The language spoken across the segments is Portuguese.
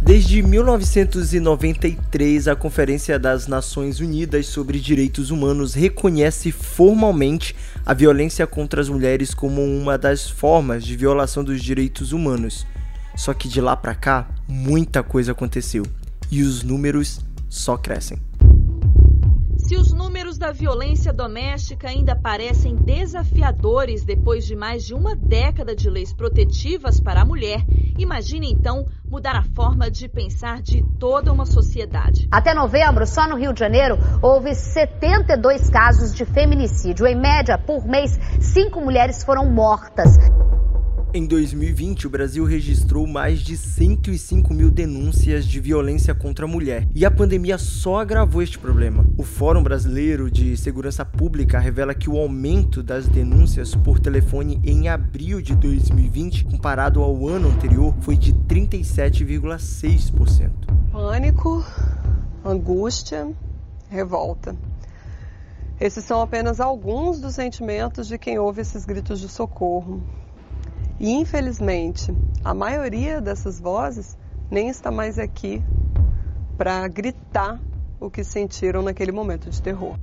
Desde 1993, a Conferência das Nações Unidas sobre Direitos Humanos reconhece formalmente a violência contra as mulheres como uma das formas de violação dos direitos humanos. Só que de lá para cá, muita coisa aconteceu e os números só crescem. Se os números da violência doméstica ainda parecem desafiadores depois de mais de uma década de leis protetivas para a mulher, imagine então mudar a forma de pensar de toda uma sociedade. Até novembro, só no Rio de Janeiro, houve 72 casos de feminicídio. Em média, por mês, cinco mulheres foram mortas. Em 2020, o Brasil registrou mais de 105 mil denúncias de violência contra a mulher. E a pandemia só agravou este problema. O Fórum Brasileiro de Segurança Pública revela que o aumento das denúncias por telefone em abril de 2020, comparado ao ano anterior, foi de 37,6%. Pânico, angústia, revolta. Esses são apenas alguns dos sentimentos de quem ouve esses gritos de socorro. E infelizmente, a maioria dessas vozes nem está mais aqui para gritar o que sentiram naquele momento de terror.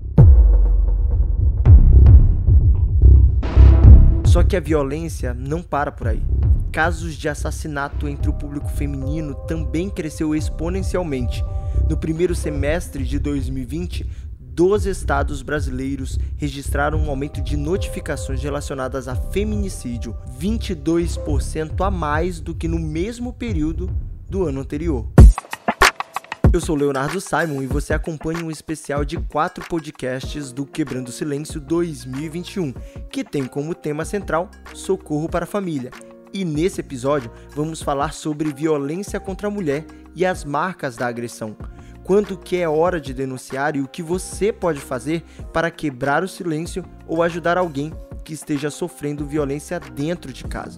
Só que a violência não para por aí. Casos de assassinato entre o público feminino também cresceu exponencialmente. No primeiro semestre de 2020, 12 estados brasileiros registraram um aumento de notificações relacionadas a feminicídio, 22% a mais do que no mesmo período do ano anterior. Eu sou Leonardo Simon e você acompanha um especial de quatro podcasts do Quebrando o Silêncio 2021, que tem como tema central Socorro para a Família. E nesse episódio vamos falar sobre violência contra a mulher e as marcas da agressão quando que é hora de denunciar e o que você pode fazer para quebrar o silêncio ou ajudar alguém que esteja sofrendo violência dentro de casa.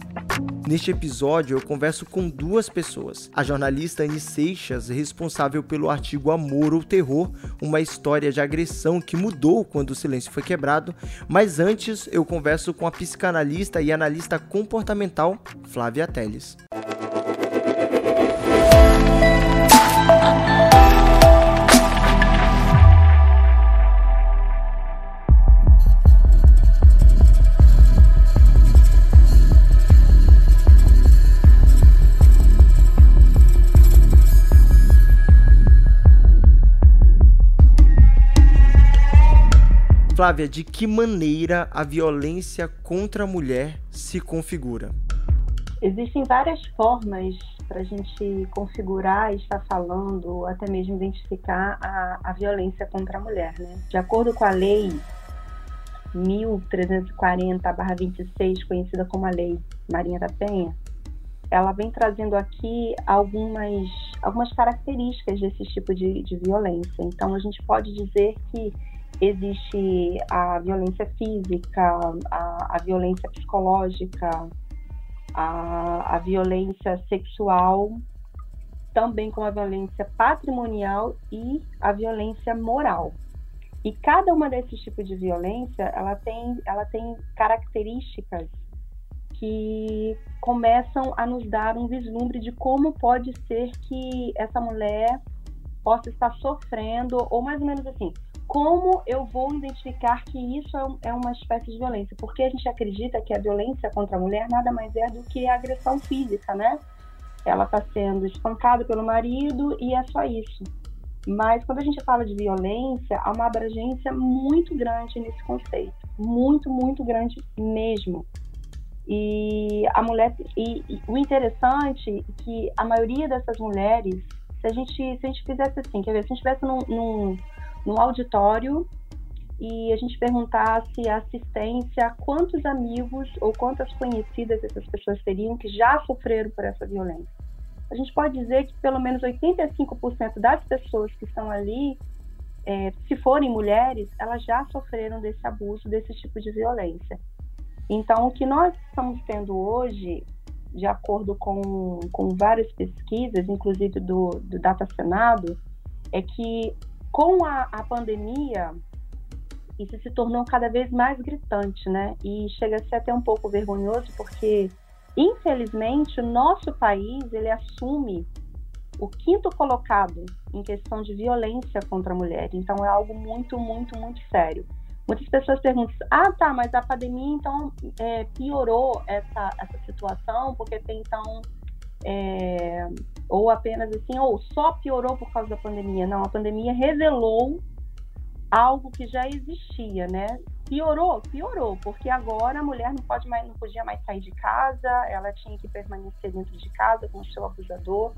Neste episódio, eu converso com duas pessoas. A jornalista Anne Seixas, responsável pelo artigo Amor ou Terror, uma história de agressão que mudou quando o silêncio foi quebrado. Mas antes, eu converso com a psicanalista e analista comportamental Flávia Teles. Flávia, de que maneira a violência contra a mulher se configura? Existem várias formas para a gente configurar estar falando, até mesmo identificar a, a violência contra a mulher. Né? De acordo com a lei 1340-26, conhecida como a Lei Marinha da Penha, ela vem trazendo aqui algumas, algumas características desse tipo de, de violência. Então, a gente pode dizer que existe a violência física, a, a violência psicológica, a, a violência sexual, também como a violência patrimonial e a violência moral. E cada uma desses tipos de violência, ela tem, ela tem características que começam a nos dar um vislumbre de como pode ser que essa mulher possa estar sofrendo, ou mais ou menos assim, como eu vou identificar que isso é, é uma espécie de violência? Porque a gente acredita que a violência contra a mulher nada mais é do que a agressão física, né? Ela está sendo espancada pelo marido e é só isso. Mas quando a gente fala de violência, há uma abrangência muito grande nesse conceito, muito, muito grande mesmo. E a mulher e, e o interessante é que a maioria dessas mulheres, se a gente se a gente fizesse assim, quer ver, se a gente estivesse num, num no auditório e a gente perguntasse a assistência quantos amigos ou quantas conhecidas essas pessoas teriam que já sofreram por essa violência. A gente pode dizer que pelo menos 85% das pessoas que estão ali, é, se forem mulheres, elas já sofreram desse abuso, desse tipo de violência. Então, o que nós estamos tendo hoje, de acordo com, com várias pesquisas, inclusive do, do Data Senado, é que com a, a pandemia, isso se tornou cada vez mais gritante, né? E chega a ser até um pouco vergonhoso, porque, infelizmente, o nosso país, ele assume o quinto colocado em questão de violência contra a mulher. Então é algo muito, muito, muito sério. Muitas pessoas perguntam: ah, tá, mas a pandemia então é, piorou essa, essa situação, porque até então. É, ou apenas assim, ou só piorou por causa da pandemia. Não, a pandemia revelou algo que já existia, né? Piorou, piorou, porque agora a mulher não pode mais, não podia mais sair de casa, ela tinha que permanecer dentro de casa com o seu abusador.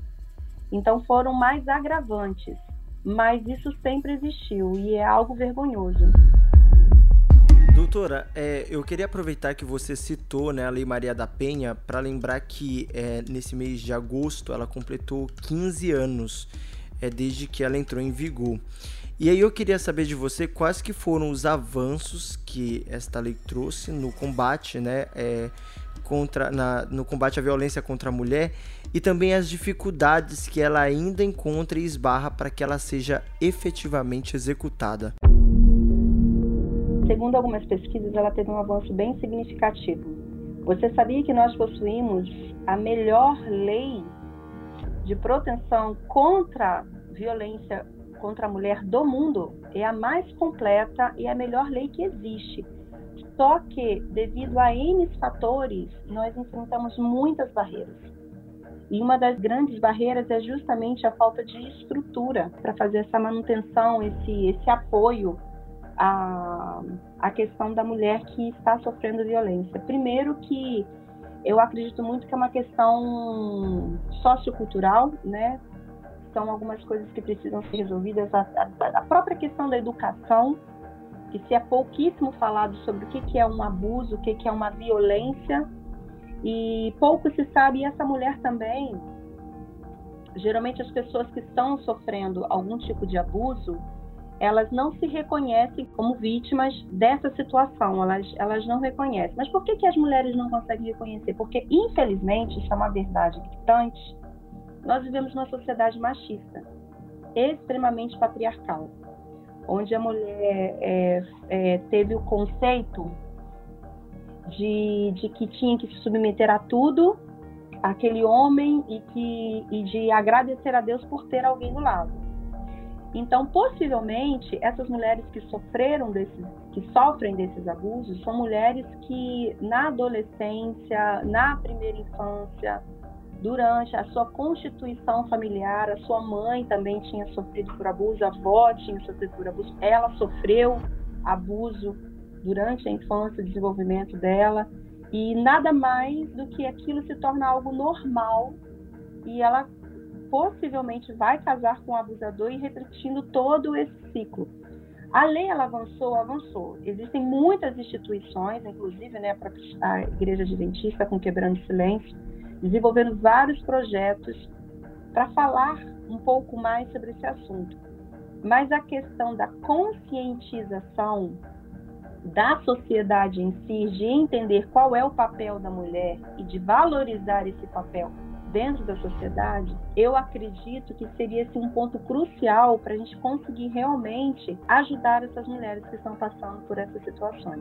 Então foram mais agravantes, mas isso sempre existiu e é algo vergonhoso. Doutora, é, eu queria aproveitar que você citou né, a Lei Maria da Penha para lembrar que é, nesse mês de agosto ela completou 15 anos é, desde que ela entrou em vigor. E aí eu queria saber de você quais que foram os avanços que esta lei trouxe no combate, né, é, contra, na, no combate à violência contra a mulher e também as dificuldades que ela ainda encontra e esbarra para que ela seja efetivamente executada segundo algumas pesquisas, ela teve um avanço bem significativo. Você sabia que nós possuímos a melhor lei de proteção contra violência contra a mulher do mundo? É a mais completa e a melhor lei que existe. Só que, devido a N fatores, nós enfrentamos muitas barreiras. E uma das grandes barreiras é justamente a falta de estrutura para fazer essa manutenção, esse, esse apoio a, a questão da mulher que está sofrendo violência. Primeiro que eu acredito muito que é uma questão sociocultural, né? São algumas coisas que precisam ser resolvidas. A, a, a própria questão da educação, que se é pouquíssimo falado sobre o que, que é um abuso, o que, que é uma violência, e pouco se sabe, e essa mulher também, geralmente as pessoas que estão sofrendo algum tipo de abuso, elas não se reconhecem como vítimas dessa situação, elas, elas não reconhecem. Mas por que, que as mulheres não conseguem reconhecer? Porque, infelizmente, isso é uma verdade gritante, nós vivemos numa sociedade machista, extremamente patriarcal, onde a mulher é, é, teve o conceito de, de que tinha que se submeter a tudo, aquele homem, e, que, e de agradecer a Deus por ter alguém do lado. Então, possivelmente, essas mulheres que sofreram desses, que sofrem desses abusos, são mulheres que na adolescência, na primeira infância, durante a sua constituição familiar, a sua mãe também tinha sofrido por abuso, a avó tinha sofrido por abuso, ela sofreu abuso durante a infância, o desenvolvimento dela, e nada mais do que aquilo se torna algo normal e ela possivelmente vai casar com o abusador e repetindo todo esse ciclo. A lei ela avançou, avançou. Existem muitas instituições, inclusive né, a Igreja Adventista com Quebrando Silêncio, desenvolvendo vários projetos para falar um pouco mais sobre esse assunto. Mas a questão da conscientização da sociedade em si, de entender qual é o papel da mulher e de valorizar esse papel dentro da sociedade, eu acredito que seria esse um ponto crucial para a gente conseguir realmente ajudar essas mulheres que estão passando por essas situações.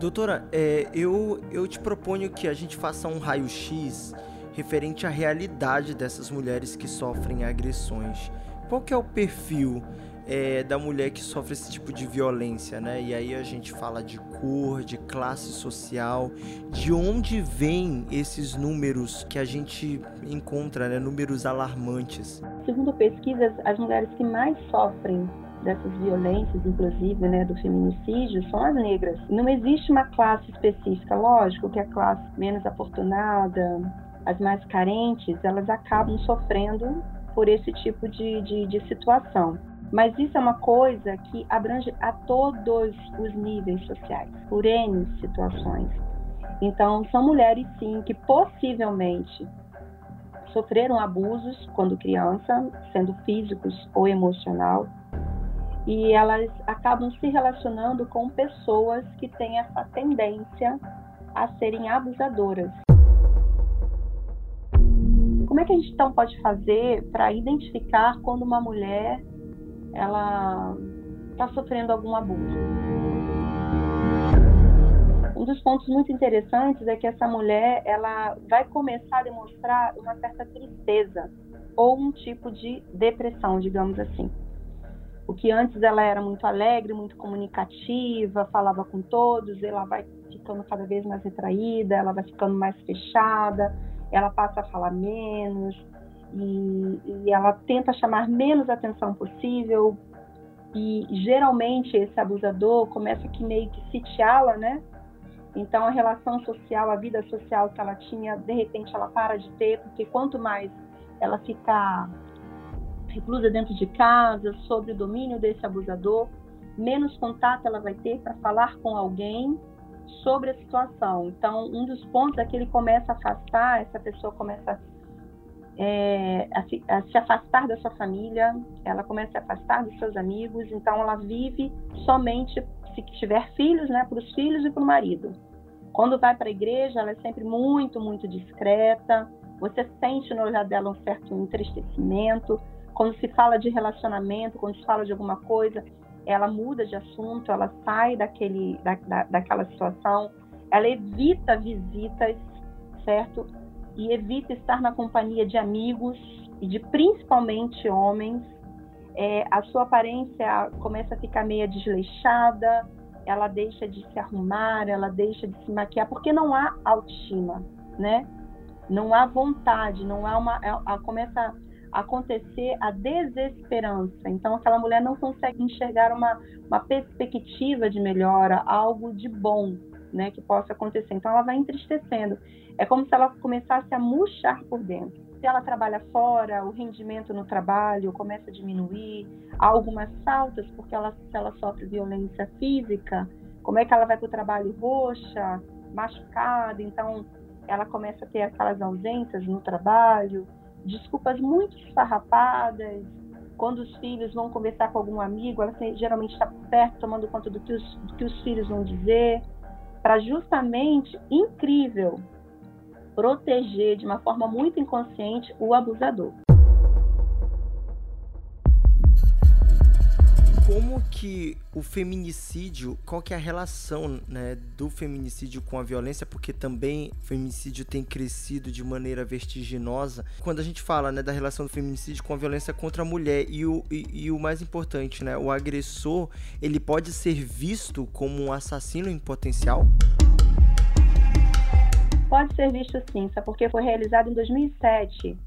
Doutora, é, eu, eu te proponho que a gente faça um raio-x referente à realidade dessas mulheres que sofrem agressões. Qual que é o perfil é, da mulher que sofre esse tipo de violência, né? E aí a gente fala de cor, de classe social, de onde vêm esses números que a gente encontra, né? Números alarmantes. Segundo pesquisas, as mulheres que mais sofrem dessas violências, inclusive, né, do feminicídio, são as negras. Não existe uma classe específica, lógico que a classe menos afortunada, as mais carentes, elas acabam sofrendo por esse tipo de, de, de situação. Mas isso é uma coisa que abrange a todos os níveis sociais, por N situações. Então, são mulheres, sim, que possivelmente sofreram abusos quando criança, sendo físicos ou emocional, e elas acabam se relacionando com pessoas que têm essa tendência a serem abusadoras. Como é que a gente então pode fazer para identificar quando uma mulher ela está sofrendo algum abuso. um dos pontos muito interessantes é que essa mulher ela vai começar a demonstrar uma certa tristeza ou um tipo de depressão, digamos assim. O que antes ela era muito alegre, muito comunicativa, falava com todos, ela vai ficando cada vez mais retraída, ela vai ficando mais fechada, ela passa a falar menos e, e ela tenta chamar menos atenção possível. E geralmente esse abusador começa que meio que sitiá-la, né? Então a relação social, a vida social que ela tinha, de repente ela para de ter, porque quanto mais ela ficar reclusa dentro de casa, sob o domínio desse abusador, menos contato ela vai ter para falar com alguém sobre a situação. Então, um dos pontos é que ele começa a afastar, essa pessoa começa é, a, se, a, se, afastar da sua família, ela começa a se afastar dos seus amigos, então ela vive somente, se tiver filhos, né, para os filhos e para o marido. Quando vai para a igreja, ela é sempre muito, muito discreta, você sente no olhar dela um certo entristecimento. Quando se fala de relacionamento, quando se fala de alguma coisa, ela muda de assunto, ela sai daquele, da, da, daquela situação, ela evita visitas, certo? E evita estar na companhia de amigos e de principalmente homens. É, a sua aparência começa a ficar meio desleixada, ela deixa de se arrumar, ela deixa de se maquiar, porque não há autoestima, né? Não há vontade, não há uma. A, a, começa acontecer a desesperança. Então, aquela mulher não consegue enxergar uma, uma perspectiva de melhora, algo de bom né, que possa acontecer. Então, ela vai entristecendo. É como se ela começasse a murchar por dentro. Se ela trabalha fora, o rendimento no trabalho começa a diminuir, há algumas faltas, porque ela, se ela sofre violência física, como é que ela vai para o trabalho roxa, machucada? Então, ela começa a ter aquelas ausências no trabalho, desculpas muito esfarrapadas. Quando os filhos vão conversar com algum amigo, ela geralmente está perto, tomando conta do que os, do que os filhos vão dizer, para justamente, incrível, proteger de uma forma muito inconsciente o abusador. Como que o feminicídio, qual que é a relação né, do feminicídio com a violência, porque também o feminicídio tem crescido de maneira vertiginosa. Quando a gente fala né, da relação do feminicídio com a violência contra a mulher e o, e, e o mais importante, né, o agressor, ele pode ser visto como um assassino em potencial? Pode ser visto sim, sabe? porque foi realizado em 2007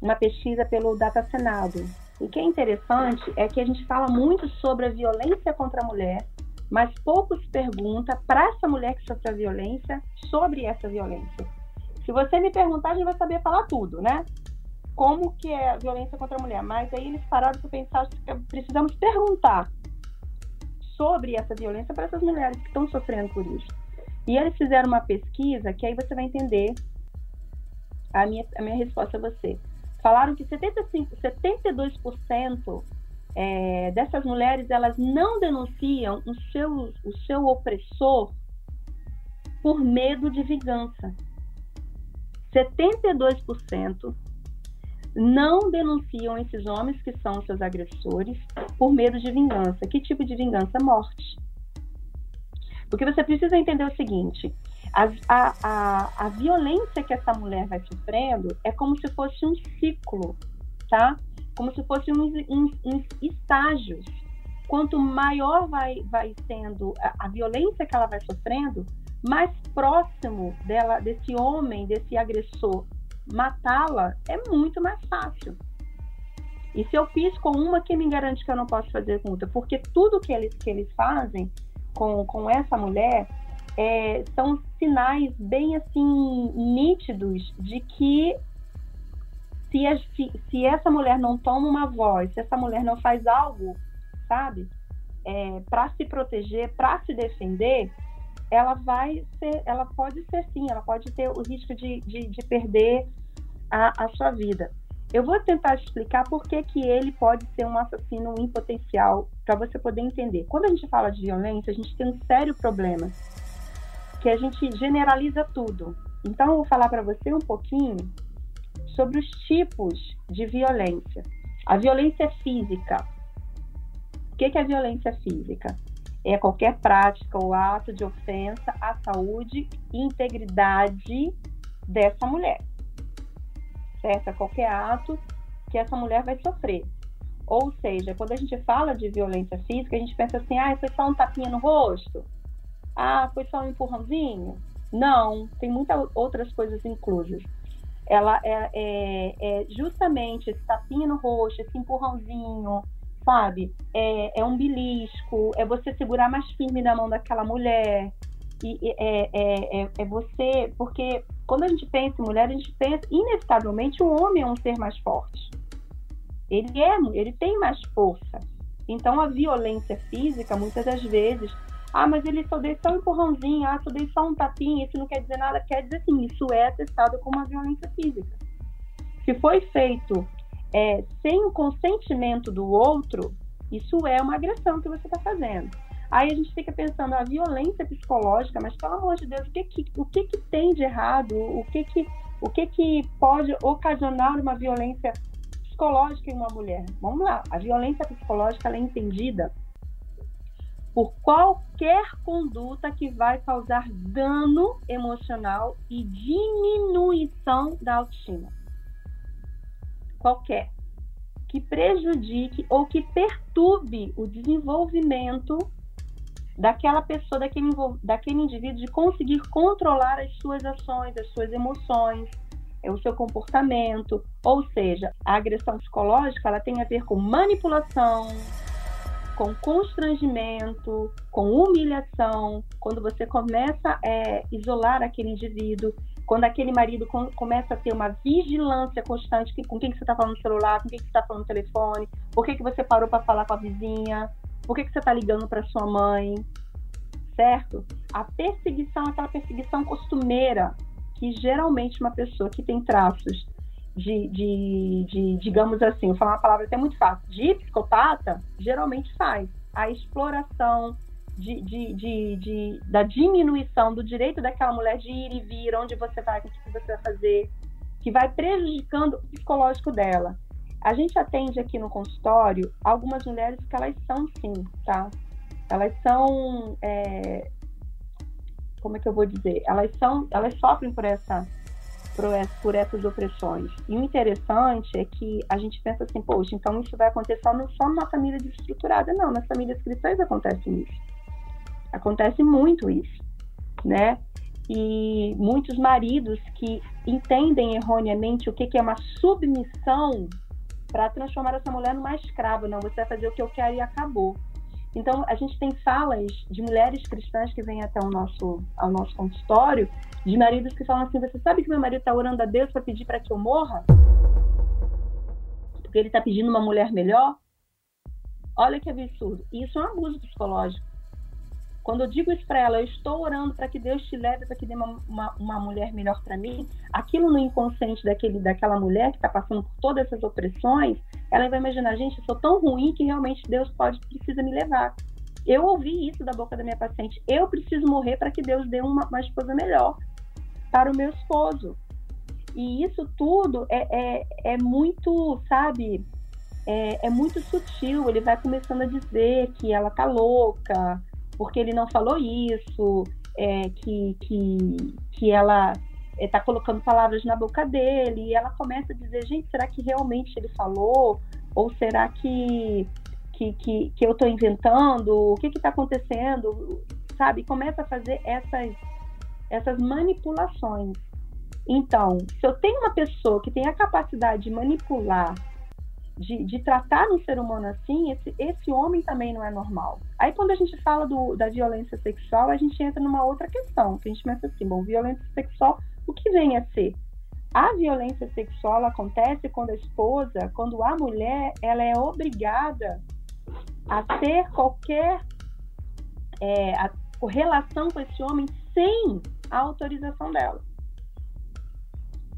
uma pesquisa pelo Data Senado, o que é interessante é que a gente fala muito sobre a violência contra a mulher, mas pouco se pergunta para essa mulher que sofre a violência sobre essa violência. Se você me perguntar, a gente vai saber falar tudo, né? Como que é a violência contra a mulher. Mas aí eles pararam para pensar precisamos perguntar sobre essa violência para essas mulheres que estão sofrendo por isso. E eles fizeram uma pesquisa que aí você vai entender a minha, a minha resposta a você falaram que 75, 72% é, dessas mulheres elas não denunciam o seu, o seu opressor por medo de vingança. 72% não denunciam esses homens que são seus agressores por medo de vingança. Que tipo de vingança? Morte. Porque você precisa entender o seguinte: a, a, a, violência que essa mulher vai sofrendo é como se fosse um ciclo, tá? Como se fosse uns estágios. Quanto maior vai, vai sendo a, a violência que ela vai sofrendo, mais próximo dela, desse homem, desse agressor, matá-la é muito mais fácil. E se eu fiz com uma, quem me garante que eu não posso fazer com outra? Porque tudo que eles, que eles fazem com, com essa mulher é, são sinais bem assim nítidos de que se, se, se, essa mulher não toma uma voz, se essa mulher não faz algo, sabe, é, para se proteger, para se defender, ela vai ser, ela pode ser sim, ela pode ter o risco de, de, de perder a, a sua vida. Eu vou tentar explicar por que, que ele pode ser um assassino em potencial, para você poder entender. Quando a gente fala de violência, a gente tem um sério problema que a gente generaliza tudo. Então, eu vou falar para você um pouquinho sobre os tipos de violência. A violência física. O que é a violência física? é qualquer prática ou ato de ofensa à saúde e integridade dessa mulher. Certo? É qualquer ato que essa mulher vai sofrer. Ou seja, quando a gente fala de violência física, a gente pensa assim: ah, foi só um tapinha no rosto? Ah, foi só um empurrãozinho? Não, tem muitas outras coisas inclusas. Ela é, é, é justamente esse tapinha no rosto, esse empurrãozinho, sabe? É, é um belisco, é você segurar mais firme na mão daquela mulher. E, é, é, é, é você, porque quando a gente pensa em mulher, a gente pensa, inevitavelmente, o homem é um ser mais forte. Ele é, ele tem mais força. Então, a violência física, muitas das vezes, ah, mas ele só deu só um empurrãozinho, ah, só deu só um tapinha, isso não quer dizer nada. Quer dizer sim, isso é atestado como uma violência física. Se foi feito é, sem o consentimento do outro, isso é uma agressão que você está fazendo. Aí a gente fica pensando a violência psicológica, mas pelo amor de Deus, o que que, o que, que tem de errado? O que que, o que que pode ocasionar uma violência psicológica em uma mulher? Vamos lá, a violência psicológica é entendida por qualquer conduta que vai causar dano emocional e diminuição da autoestima qualquer que prejudique ou que perturbe o desenvolvimento daquela pessoa, daquele, daquele indivíduo, de conseguir controlar as suas ações, as suas emoções, é, o seu comportamento. Ou seja, a agressão psicológica ela tem a ver com manipulação, com constrangimento, com humilhação, quando você começa a é, isolar aquele indivíduo, quando aquele marido com, começa a ter uma vigilância constante que, com quem que você está falando no celular, com quem que você está falando no telefone, por que, que você parou para falar com a vizinha, por que, que você está ligando para sua mãe, certo? A perseguição é aquela perseguição costumeira que geralmente uma pessoa que tem traços de, de, de, digamos assim, vou falar uma palavra até muito fácil, de psicopata, geralmente faz. A exploração, de, de, de, de, da diminuição do direito daquela mulher de ir e vir, onde você vai, o que você vai fazer, que vai prejudicando o psicológico dela. A gente atende aqui no consultório algumas mulheres que elas são sim, tá? Elas são, é, como é que eu vou dizer? Elas são, elas sofrem por essa, por, essa, por essas opressões. E o interessante é que a gente pensa assim, poxa, então isso vai acontecer não só numa família desestruturada, não. Nas famílias cristãs acontece isso. Acontece muito isso, né? E muitos maridos que entendem erroneamente o que, que é uma submissão para transformar essa mulher numa escrava. Não, você vai fazer o que eu quero e acabou. Então, a gente tem falas de mulheres cristãs que vêm até o nosso, ao nosso consultório, de maridos que falam assim: Você sabe que meu marido está orando a Deus para pedir para que eu morra? Porque ele está pedindo uma mulher melhor? Olha que absurdo. Isso é um abuso psicológico. Quando eu digo isso para ela, eu estou orando para que Deus te leve para que dê uma, uma, uma mulher melhor para mim. Aquilo no inconsciente daquele, daquela mulher que está passando por todas essas opressões, ela vai imaginar, gente, eu sou tão ruim que realmente Deus pode precisa me levar. Eu ouvi isso da boca da minha paciente. Eu preciso morrer para que Deus dê uma, uma esposa melhor para o meu esposo. E isso tudo é, é, é muito, sabe, é, é, muito sutil. Ele vai começando a dizer que ela tá louca, porque ele não falou isso, é, que, que, que ela está é, colocando palavras na boca dele, e ela começa a dizer, gente, será que realmente ele falou? Ou será que, que, que, que eu estou inventando? O que está acontecendo? Sabe? Começa a fazer essas, essas manipulações. Então, se eu tenho uma pessoa que tem a capacidade de manipular de, de, tratar um ser humano assim, esse, esse homem também não é normal. Aí quando a gente fala do, da violência sexual, a gente entra numa outra questão, que a gente pensa assim, bom, violência sexual, o que vem a ser? A violência sexual acontece quando a esposa, quando a mulher, ela é obrigada a ter qualquer é, a, relação com esse homem sem a autorização dela.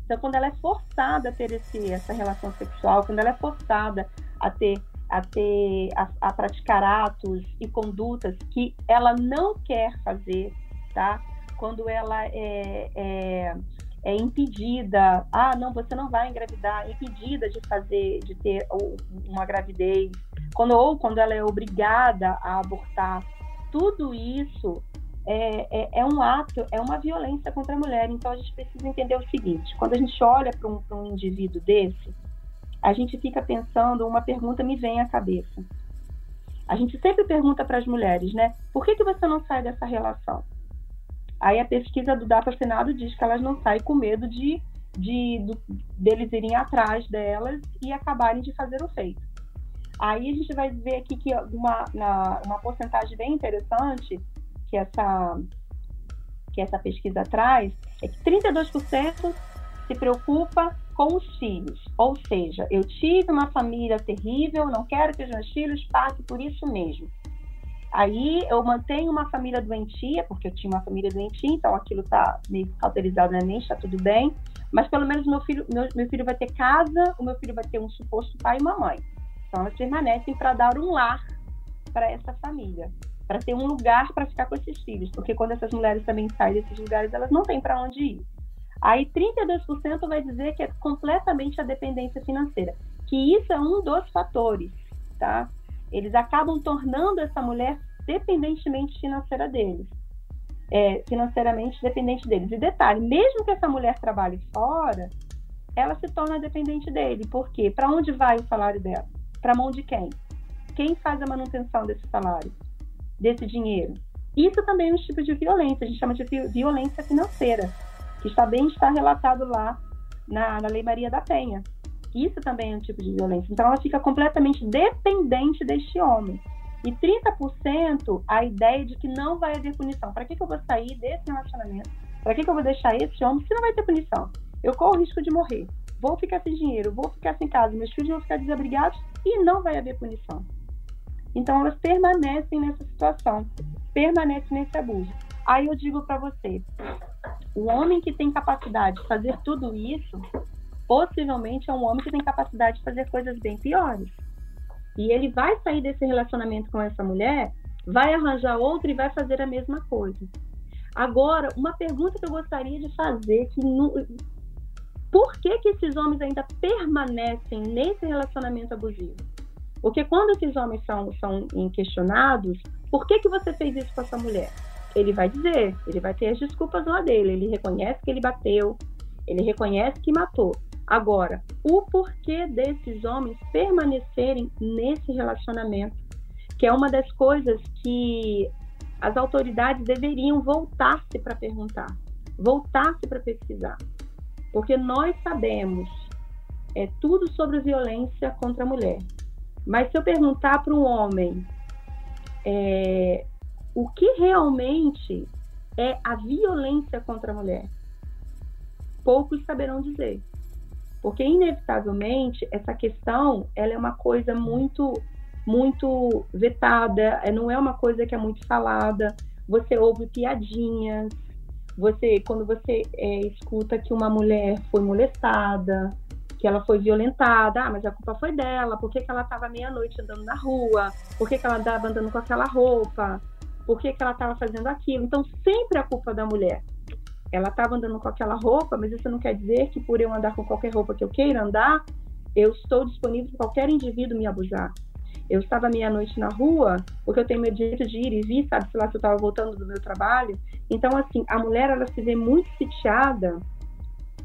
Então, quando ela é forçada a ter esse, essa relação sexual, quando ela é forçada a ter a ter a, a, praticar atos e condutas que ela não quer fazer, tá? Quando ela é, é, é impedida, ah, não, você não vai engravidar, impedida de fazer, de ter uma gravidez, quando ou quando ela é obrigada a abortar, tudo isso é, é, é, um ato, é uma violência contra a mulher. Então a gente precisa entender o seguinte: quando a gente olha para um, um indivíduo desse, a gente fica pensando, uma pergunta me vem à cabeça. A gente sempre pergunta para as mulheres, né? Por que, que você não sai dessa relação? Aí a pesquisa do Data Senado diz que elas não saem com medo de, de do, deles irem atrás delas e acabarem de fazer o feito. Aí a gente vai ver aqui que uma, na, uma porcentagem bem interessante que essa, que essa pesquisa traz é que 32% se preocupa com os filhos. Ou seja, eu tive uma família terrível, não quero que os meus filhos passem por isso mesmo. Aí eu mantenho uma família doentia, porque eu tinha uma família doentia, então aquilo está meio cauterizado na mente, está tudo bem. Mas pelo menos meu filho, meu, meu filho vai ter casa, o meu filho vai ter um suposto pai e uma mãe. Então elas permanecem para dar um lar para essa família, para ter um lugar para ficar com esses filhos, porque quando essas mulheres também saem desses lugares, elas não têm para onde ir. Aí 32% vai dizer que é completamente a dependência financeira, que isso é um dos fatores, tá? Eles acabam tornando essa mulher dependentemente financeira deles. É, financeiramente dependente deles. E detalhe, mesmo que essa mulher trabalhe fora, ela se torna dependente dele. Por quê? Para onde vai o salário dela? Para mão de quem? Quem faz a manutenção desse salário, desse dinheiro? Isso também é um tipo de violência, a gente chama de violência financeira, que está bem está relatado lá na, na Lei Maria da Penha. Isso também é um tipo de violência. Então ela fica completamente dependente deste homem. E 30% a ideia de que não vai haver punição. Para que, que eu vou sair desse relacionamento? Para que, que eu vou deixar esse homem se não vai ter punição? Eu corro o risco de morrer. Vou ficar sem dinheiro, vou ficar sem casa, meus filhos vão ficar desabrigados e não vai haver punição. Então elas permanecem nessa situação, permanecem nesse abuso. Aí eu digo para você, o homem que tem capacidade de fazer tudo isso, possivelmente é um homem que tem capacidade de fazer coisas bem piores. E ele vai sair desse relacionamento com essa mulher, vai arranjar outra e vai fazer a mesma coisa. Agora, uma pergunta que eu gostaria de fazer, que por que, que esses homens ainda permanecem nesse relacionamento abusivo? Porque quando esses homens são, são questionados, por que, que você fez isso com essa mulher? Ele vai dizer, ele vai ter as desculpas lá dele, ele reconhece que ele bateu, ele reconhece que matou. Agora, o porquê desses homens permanecerem nesse relacionamento, que é uma das coisas que as autoridades deveriam voltar-se para perguntar, voltar-se para pesquisar. Porque nós sabemos é tudo sobre violência contra a mulher. Mas se eu perguntar para um homem é, o que realmente é a violência contra a mulher, poucos saberão dizer. Porque, inevitavelmente, essa questão ela é uma coisa muito, muito vetada, é, não é uma coisa que é muito falada. Você ouve piadinhas, você quando você é, escuta que uma mulher foi molestada, que ela foi violentada, ah, mas a culpa foi dela, por que, que ela estava meia-noite andando na rua, por que, que ela estava andando com aquela roupa, por que, que ela estava fazendo aquilo. Então, sempre a culpa da mulher ela estava andando com aquela roupa, mas isso não quer dizer que por eu andar com qualquer roupa que eu queira andar, eu estou disponível para qualquer indivíduo me abusar. Eu estava meia-noite na rua, porque eu tenho meu direito de ir e vir, sabe, sei lá, se eu estava voltando do meu trabalho. Então, assim, a mulher, ela se vê muito sitiada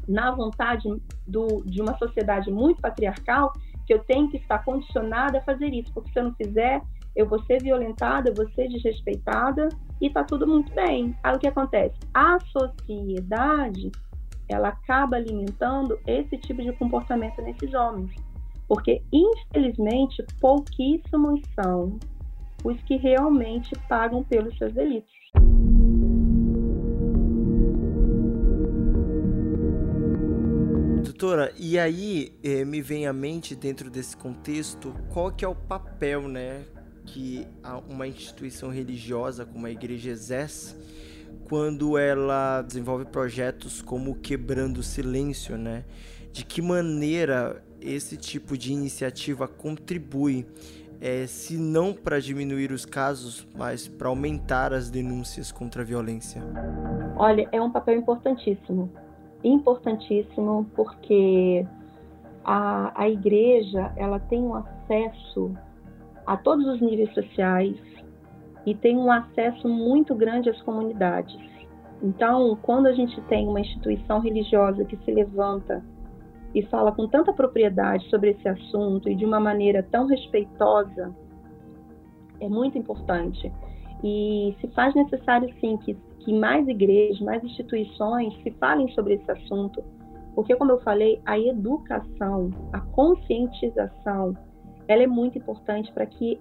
na vontade do, de uma sociedade muito patriarcal, que eu tenho que estar condicionada a fazer isso, porque se eu não fizer, eu vou ser violentada, eu vou ser desrespeitada e tá tudo muito bem. Aí o que acontece? A sociedade ela acaba alimentando esse tipo de comportamento nesses homens, porque infelizmente pouquíssimos são os que realmente pagam pelos seus delitos. Doutora, e aí eh, me vem à mente dentro desse contexto qual que é o papel, né, que uma instituição religiosa como a igreja exerce quando ela desenvolve projetos como Quebrando o Silêncio, né? De que maneira esse tipo de iniciativa contribui, é, se não para diminuir os casos, mas para aumentar as denúncias contra a violência? Olha, é um papel importantíssimo. Importantíssimo porque a, a igreja ela tem um acesso a todos os níveis sociais, e tem um acesso muito grande às comunidades. Então, quando a gente tem uma instituição religiosa que se levanta e fala com tanta propriedade sobre esse assunto e de uma maneira tão respeitosa, é muito importante. E se faz necessário, sim, que, que mais igrejas, mais instituições se falem sobre esse assunto, porque, como eu falei, a educação, a conscientização, ela é muito importante para que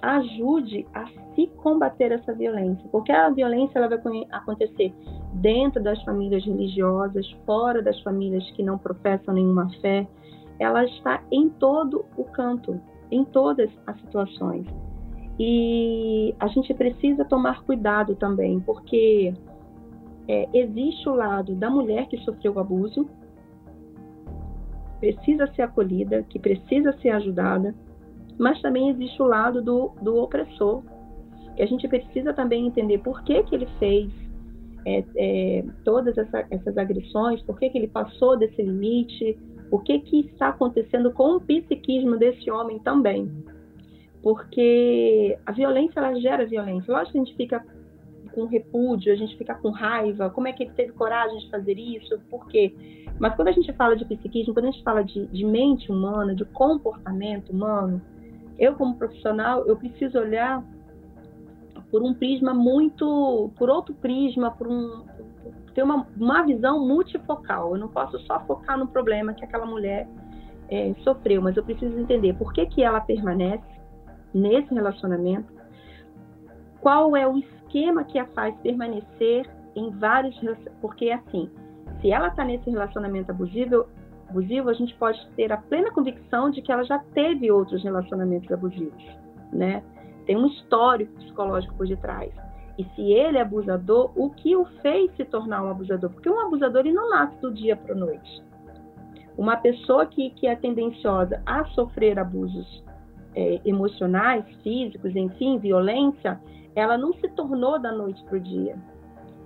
ajude a se combater essa violência, porque a violência ela vai acontecer dentro das famílias religiosas, fora das famílias que não professam nenhuma fé, ela está em todo o canto, em todas as situações. E a gente precisa tomar cuidado também, porque é, existe o lado da mulher que sofreu o abuso, precisa ser acolhida, que precisa ser ajudada, mas também existe o lado do, do opressor. E a gente precisa também entender por que, que ele fez é, é, todas essa, essas agressões, por que, que ele passou desse limite, o que, que está acontecendo com o psiquismo desse homem também. Porque a violência, ela gera violência. Lógico que a gente fica com repúdio, a gente fica com raiva, como é que ele teve coragem de fazer isso, por quê? Mas quando a gente fala de psiquismo, quando a gente fala de, de mente humana, de comportamento humano, eu como profissional, eu preciso olhar por um prisma muito, por outro prisma, por um ter uma, uma visão multifocal. Eu não posso só focar no problema que aquela mulher é, sofreu, mas eu preciso entender por que, que ela permanece nesse relacionamento, qual é o esquema que a faz permanecer em vários, porque assim, se ela está nesse relacionamento abusivo, abusivo, a gente pode ter a plena convicção de que ela já teve outros relacionamentos abusivos, né? Tem um histórico psicológico por detrás. E se ele é abusador, o que o fez se tornar um abusador? Porque um abusador ele não nasce do dia para a noite. Uma pessoa que, que é tendenciosa a sofrer abusos é, emocionais, físicos, enfim, violência, ela não se tornou da noite para o dia.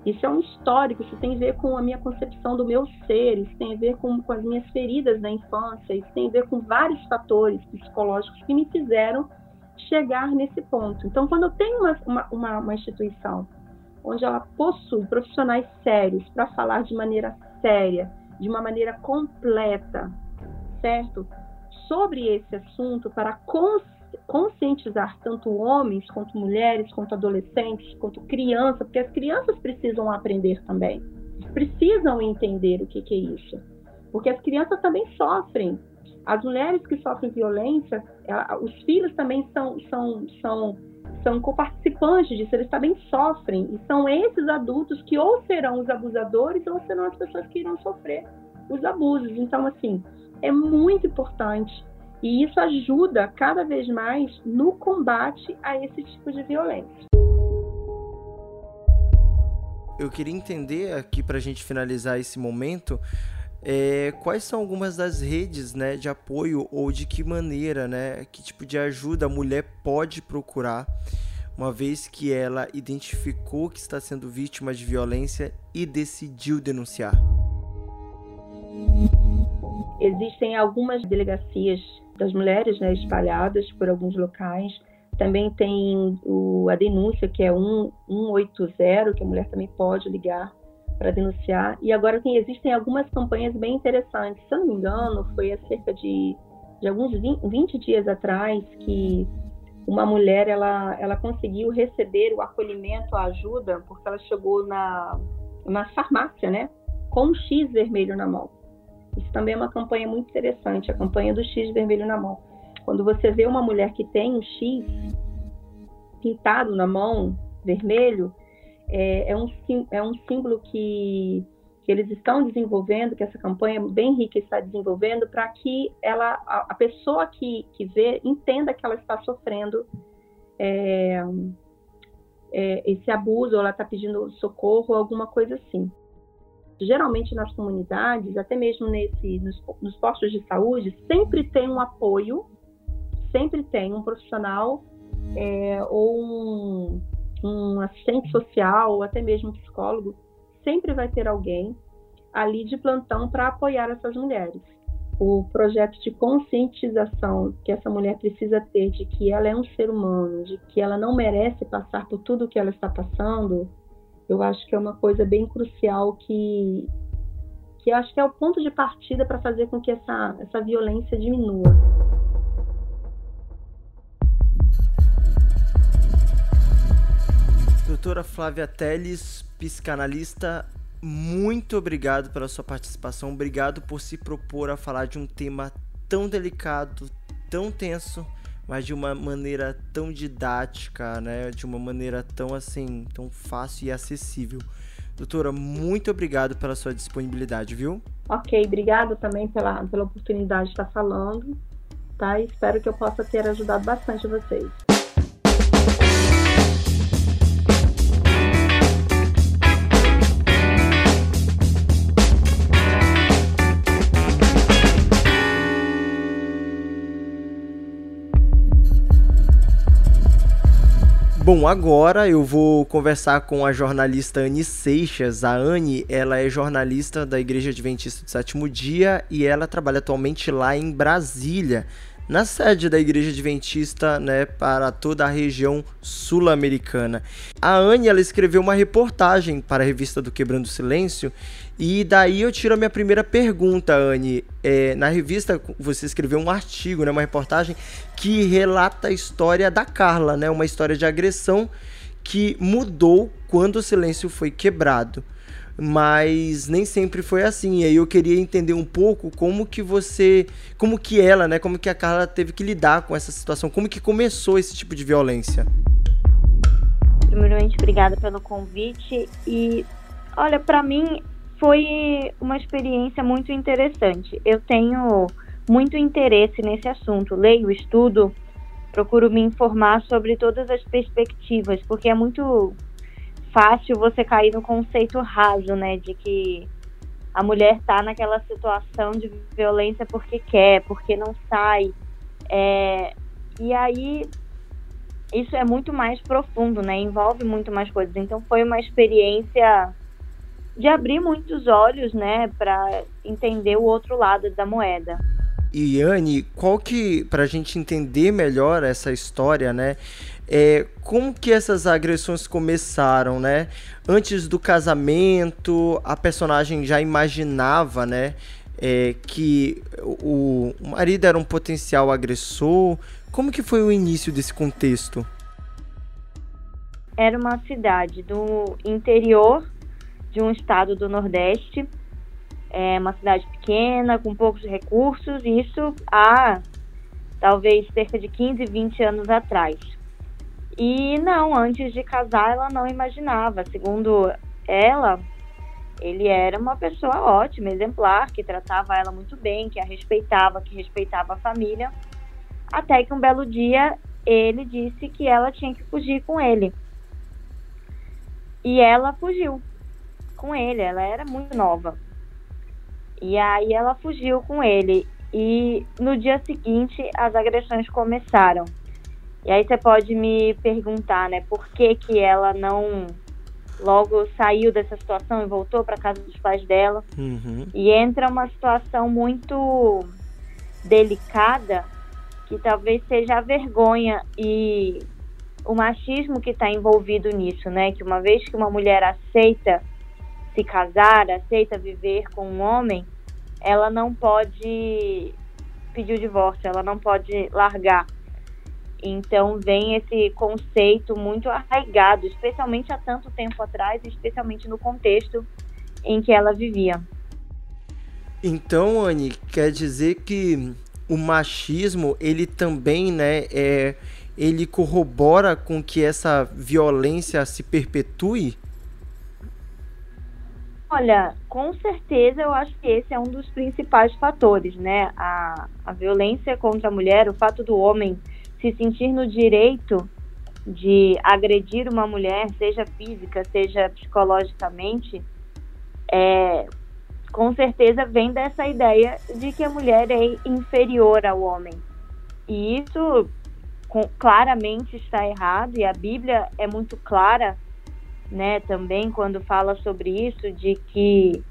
Isso é um histórico, isso tem a ver com a minha concepção do meu ser, isso tem a ver com, com as minhas feridas da infância, isso tem a ver com vários fatores psicológicos que me fizeram chegar nesse ponto. Então, quando eu tenho uma, uma, uma instituição onde ela possui profissionais sérios para falar de maneira séria, de uma maneira completa, certo? Sobre esse assunto, para conscientizar tanto homens, quanto mulheres, quanto adolescentes, quanto crianças, porque as crianças precisam aprender também. Precisam entender o que, que é isso. Porque as crianças também sofrem. As mulheres que sofrem violência, os filhos também são, são, são, são coparticipantes disso, eles também sofrem. E são esses adultos que ou serão os abusadores ou serão as pessoas que irão sofrer os abusos. Então, assim, é muito importante e isso ajuda cada vez mais no combate a esse tipo de violência. Eu queria entender aqui para a gente finalizar esse momento é, quais são algumas das redes né, de apoio ou de que maneira, né, que tipo de ajuda a mulher pode procurar uma vez que ela identificou que está sendo vítima de violência e decidiu denunciar. Existem algumas delegacias das mulheres né, espalhadas por alguns locais. Também tem o, a denúncia, que é 180, que a mulher também pode ligar para denunciar. E agora tem, existem algumas campanhas bem interessantes. Se eu não me engano, foi há cerca de, de alguns 20, 20 dias atrás que uma mulher ela, ela conseguiu receber o acolhimento, a ajuda, porque ela chegou na, na farmácia, né? Com um X vermelho na mão. Isso também é uma campanha muito interessante, a campanha do X vermelho na mão. Quando você vê uma mulher que tem um X pintado na mão, vermelho, é, é, um, é um símbolo que, que eles estão desenvolvendo, que essa campanha bem rica está desenvolvendo, para que ela, a, a, pessoa que, que vê entenda que ela está sofrendo é, é, esse abuso, ou ela está pedindo socorro, alguma coisa assim geralmente nas comunidades, até mesmo nesse, nos, nos postos de saúde, sempre tem um apoio, sempre tem um profissional é, ou um, um assistente social, ou até mesmo um psicólogo, sempre vai ter alguém ali de plantão para apoiar essas mulheres. o projeto de conscientização que essa mulher precisa ter de que ela é um ser humano, de que ela não merece passar por tudo que ela está passando, eu acho que é uma coisa bem crucial que que eu acho que é o ponto de partida para fazer com que essa, essa violência diminua. Doutora Flávia Teles, psicanalista, muito obrigado pela sua participação. Obrigado por se propor a falar de um tema tão delicado, tão tenso, mas de uma maneira tão didática, né? De uma maneira tão assim, tão fácil e acessível. Doutora, muito obrigado pela sua disponibilidade, viu? Ok, obrigado também pela, pela oportunidade de estar falando, tá? Espero que eu possa ter ajudado bastante vocês. Bom, agora eu vou conversar com a jornalista Anne Seixas. A Anne, ela é jornalista da Igreja Adventista do Sétimo Dia e ela trabalha atualmente lá em Brasília, na sede da Igreja Adventista, né, para toda a região sul-americana. A Anne, ela escreveu uma reportagem para a revista do Quebrando o Silêncio e daí eu tiro a minha primeira pergunta, Anne. É, na revista você escreveu um artigo, né, uma reportagem que relata a história da Carla, né, uma história de agressão que mudou quando o silêncio foi quebrado. Mas nem sempre foi assim. E aí eu queria entender um pouco como que você, como que ela, né, como que a Carla teve que lidar com essa situação, como que começou esse tipo de violência. Primeiramente, obrigada pelo convite e olha, para mim foi uma experiência muito interessante. Eu tenho muito interesse nesse assunto, leio, estudo, procuro me informar sobre todas as perspectivas, porque é muito fácil você cair no conceito raso, né, de que a mulher está naquela situação de violência porque quer, porque não sai. É, e aí isso é muito mais profundo, né? Envolve muito mais coisas. Então foi uma experiência de abrir muitos olhos, né, para entender o outro lado da moeda. E Anne, qual que, para a gente entender melhor essa história, né, é, como que essas agressões começaram, né? Antes do casamento, a personagem já imaginava, né, é, que o, o marido era um potencial agressor. Como que foi o início desse contexto? Era uma cidade do interior de um estado do Nordeste, é uma cidade pequena, com poucos recursos, isso há talvez cerca de 15, 20 anos atrás. E não, antes de casar, ela não imaginava. Segundo ela, ele era uma pessoa ótima, exemplar, que tratava ela muito bem, que a respeitava, que respeitava a família. Até que um belo dia ele disse que ela tinha que fugir com ele. E ela fugiu com ele, ela era muito nova. E aí ela fugiu com ele. E no dia seguinte as agressões começaram. E aí você pode me perguntar, né, por que que ela não logo saiu dessa situação e voltou para casa dos pais dela? Uhum. E entra uma situação muito delicada que talvez seja a vergonha e o machismo que está envolvido nisso, né? Que uma vez que uma mulher aceita se casar, aceita viver com um homem, ela não pode pedir o divórcio, ela não pode largar. Então vem esse conceito muito arraigado, especialmente há tanto tempo atrás, especialmente no contexto em que ela vivia. Então, Anne, quer dizer que o machismo, ele também, né, é, ele corrobora com que essa violência se perpetue? Olha, com certeza eu acho que esse é um dos principais fatores, né? A, a violência contra a mulher, o fato do homem se sentir no direito de agredir uma mulher, seja física, seja psicologicamente, é, com certeza vem dessa ideia de que a mulher é inferior ao homem. E isso com, claramente está errado, e a Bíblia é muito clara né, também quando fala sobre isso, de que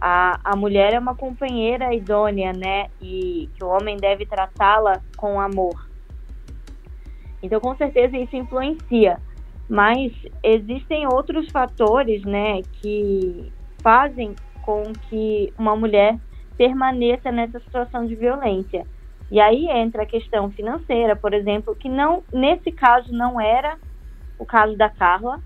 A, a mulher é uma companheira idônea, né? E que o homem deve tratá-la com amor. Então, com certeza, isso influencia. Mas existem outros fatores, né, que fazem com que uma mulher permaneça nessa situação de violência. E aí entra a questão financeira, por exemplo, que não nesse caso não era o caso da Carla,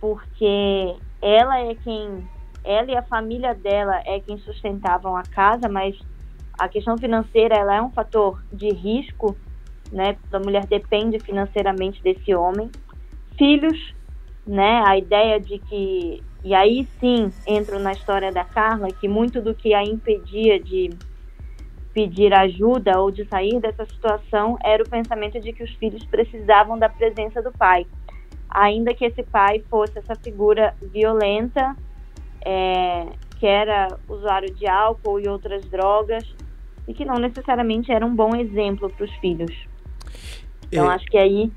porque ela é quem ela e a família dela é quem sustentavam a casa, mas a questão financeira ela é um fator de risco, né? A mulher depende financeiramente desse homem. Filhos, né? A ideia de que e aí sim entro na história da Carla que muito do que a impedia de pedir ajuda ou de sair dessa situação era o pensamento de que os filhos precisavam da presença do pai, ainda que esse pai fosse essa figura violenta é, que era usuário de álcool e outras drogas, e que não necessariamente era um bom exemplo para os filhos. Então, é... acho que aí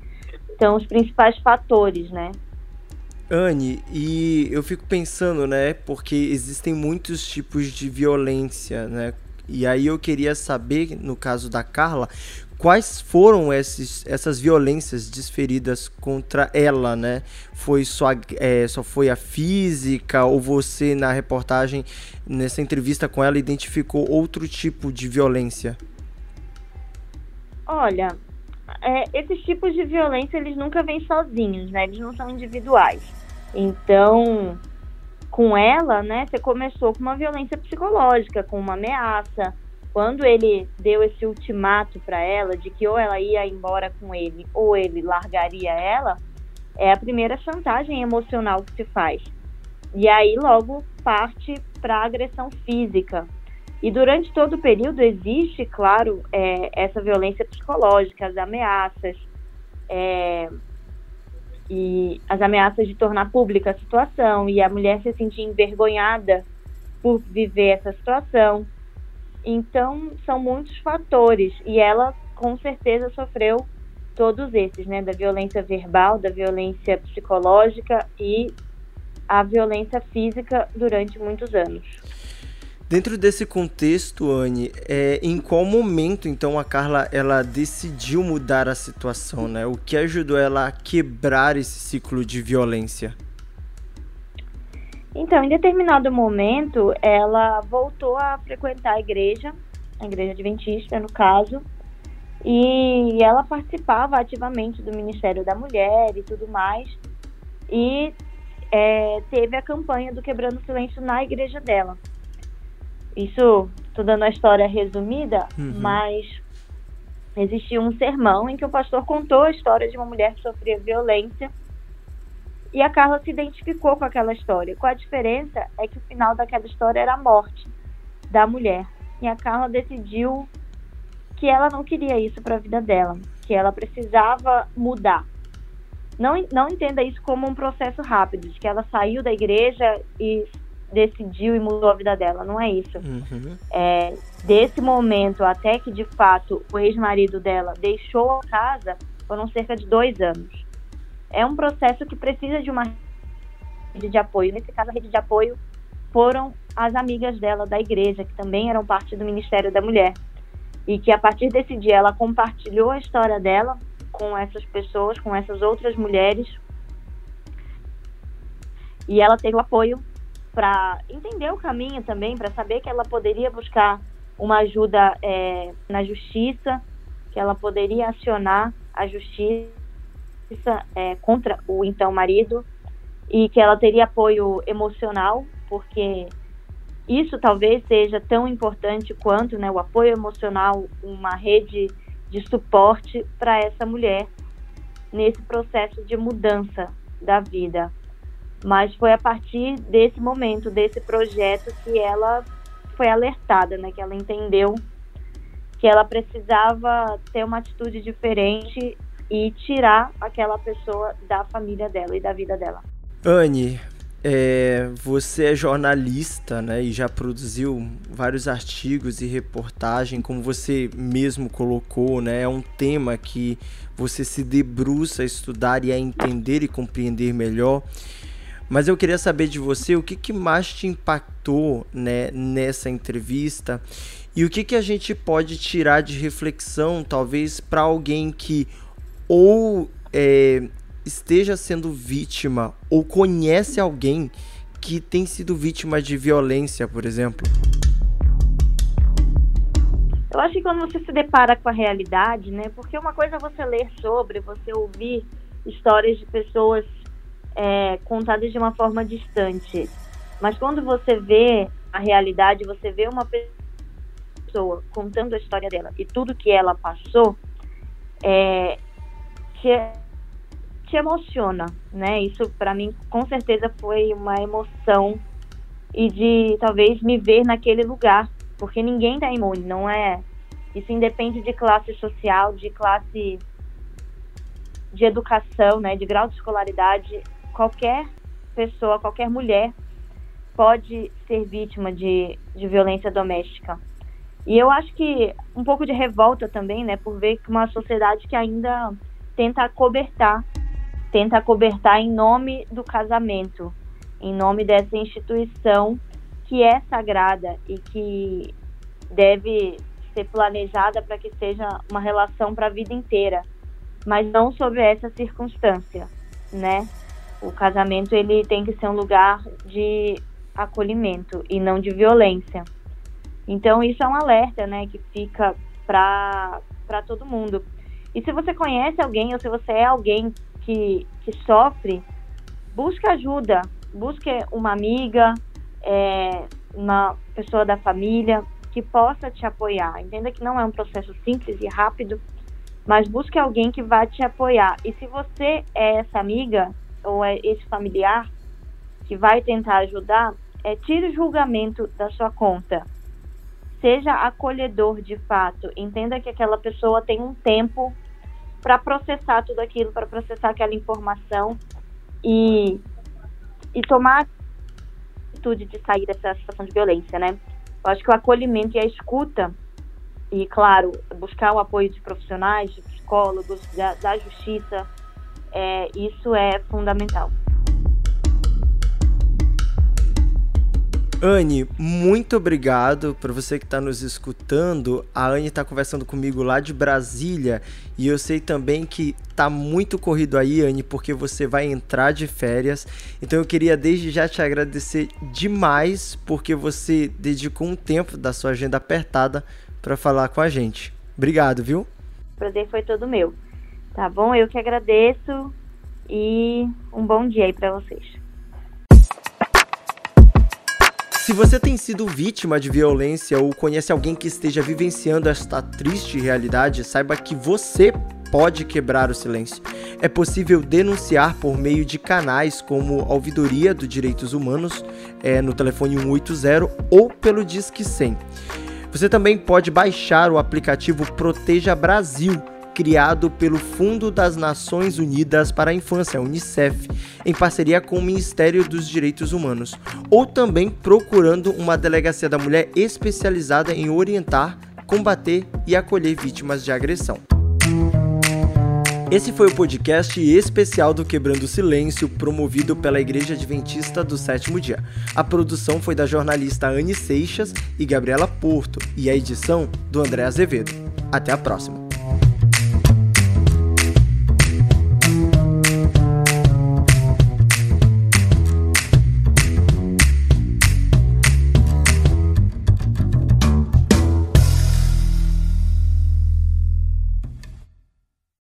são os principais fatores, né? Anne, e eu fico pensando, né, porque existem muitos tipos de violência, né? E aí eu queria saber, no caso da Carla, quais foram esses, essas violências desferidas contra ela, né? Foi só, é, só foi a física ou você na reportagem nessa entrevista com ela identificou outro tipo de violência? Olha, é, esses tipos de violência eles nunca vêm sozinhos, né? Eles não são individuais. Então, com ela, né? Você começou com uma violência psicológica, com uma ameaça quando ele deu esse ultimato para ela de que ou ela ia embora com ele ou ele largaria ela, é a primeira chantagem emocional que se faz. E aí logo parte para agressão física. E durante todo o período existe, claro, é, essa violência psicológica, as ameaças, é, e as ameaças de tornar pública a situação e a mulher se sentir envergonhada por viver essa situação. Então, são muitos fatores e ela com certeza sofreu todos esses, né, da violência verbal, da violência psicológica e a violência física durante muitos anos. Dentro desse contexto, Anne, é, em qual momento então a Carla ela decidiu mudar a situação, né? O que ajudou ela a quebrar esse ciclo de violência? Então, em determinado momento, ela voltou a frequentar a igreja, a igreja adventista, no caso, e ela participava ativamente do Ministério da Mulher e tudo mais, e é, teve a campanha do Quebrando o Silêncio na igreja dela. Isso, estou dando a história resumida, uhum. mas existia um sermão em que o pastor contou a história de uma mulher que sofria violência e a Carla se identificou com aquela história. Com a diferença é que o final daquela história era a morte da mulher. E a Carla decidiu que ela não queria isso para a vida dela, que ela precisava mudar. Não, não entenda isso como um processo rápido, de que ela saiu da igreja e decidiu e mudou a vida dela. Não é isso. Uhum. É, desse momento até que, de fato, o ex-marido dela deixou a casa, foram cerca de dois anos é um processo que precisa de uma rede de apoio. Nesse caso, a rede de apoio foram as amigas dela da igreja, que também eram parte do Ministério da Mulher. E que a partir desse dia ela compartilhou a história dela com essas pessoas, com essas outras mulheres. E ela teve o apoio para entender o caminho também, para saber que ela poderia buscar uma ajuda é, na justiça, que ela poderia acionar a justiça é, contra o então marido e que ela teria apoio emocional, porque isso talvez seja tão importante quanto né, o apoio emocional, uma rede de suporte para essa mulher nesse processo de mudança da vida. Mas foi a partir desse momento, desse projeto, que ela foi alertada, né, que ela entendeu que ela precisava ter uma atitude diferente e tirar aquela pessoa da família dela e da vida dela. Anne, é, você é jornalista, né, e já produziu vários artigos e reportagem, como você mesmo colocou, né, é um tema que você se debruça a estudar e a entender e compreender melhor. Mas eu queria saber de você o que, que mais te impactou né, nessa entrevista e o que, que a gente pode tirar de reflexão, talvez, para alguém que ou é, esteja sendo vítima ou conhece alguém que tem sido vítima de violência, por exemplo? Eu acho que quando você se depara com a realidade, né? Porque uma coisa é você ler sobre, você ouvir histórias de pessoas é, contadas de uma forma distante. Mas quando você vê a realidade, você vê uma pessoa contando a história dela e tudo que ela passou, é, te, te emociona, né? Isso para mim com certeza foi uma emoção e de talvez me ver naquele lugar porque ninguém está imune, não é. Isso independe de classe social, de classe de educação, né, de grau de escolaridade. Qualquer pessoa, qualquer mulher pode ser vítima de, de violência doméstica. E eu acho que um pouco de revolta também, né, por ver que uma sociedade que ainda tenta cobertar, tenta cobertar em nome do casamento, em nome dessa instituição que é sagrada e que deve ser planejada para que seja uma relação para a vida inteira, mas não sob essa circunstância, né? O casamento ele tem que ser um lugar de acolhimento e não de violência. Então isso é um alerta, né, que fica para para todo mundo. E se você conhece alguém ou se você é alguém que, que sofre, busque ajuda, busque uma amiga, é, uma pessoa da família que possa te apoiar. Entenda que não é um processo simples e rápido, mas busque alguém que vá te apoiar. E se você é essa amiga ou é esse familiar que vai tentar ajudar, é, tire o julgamento da sua conta. Seja acolhedor de fato. Entenda que aquela pessoa tem um tempo para processar tudo aquilo, para processar aquela informação e, e tomar atitude de sair dessa situação de violência, né? Eu acho que o acolhimento e a escuta, e claro, buscar o apoio de profissionais, de psicólogos, da, da justiça, é, isso é fundamental. Anne, muito obrigado para você que está nos escutando. A Anne está conversando comigo lá de Brasília e eu sei também que tá muito corrido aí, Anne, porque você vai entrar de férias. Então eu queria desde já te agradecer demais porque você dedicou um tempo da sua agenda apertada para falar com a gente. Obrigado, viu? O prazer foi todo meu. Tá bom? Eu que agradeço e um bom dia aí para vocês. Se você tem sido vítima de violência ou conhece alguém que esteja vivenciando esta triste realidade, saiba que você pode quebrar o silêncio. É possível denunciar por meio de canais como a Ouvidoria dos Direitos Humanos é, no telefone 180 ou pelo Disque 100. Você também pode baixar o aplicativo Proteja Brasil criado pelo Fundo das Nações Unidas para a Infância, UNICEF, em parceria com o Ministério dos Direitos Humanos, ou também procurando uma delegacia da mulher especializada em orientar, combater e acolher vítimas de agressão. Esse foi o podcast especial do Quebrando o Silêncio, promovido pela Igreja Adventista do Sétimo Dia. A produção foi da jornalista Anne Seixas e Gabriela Porto, e a edição do André Azevedo. Até a próxima!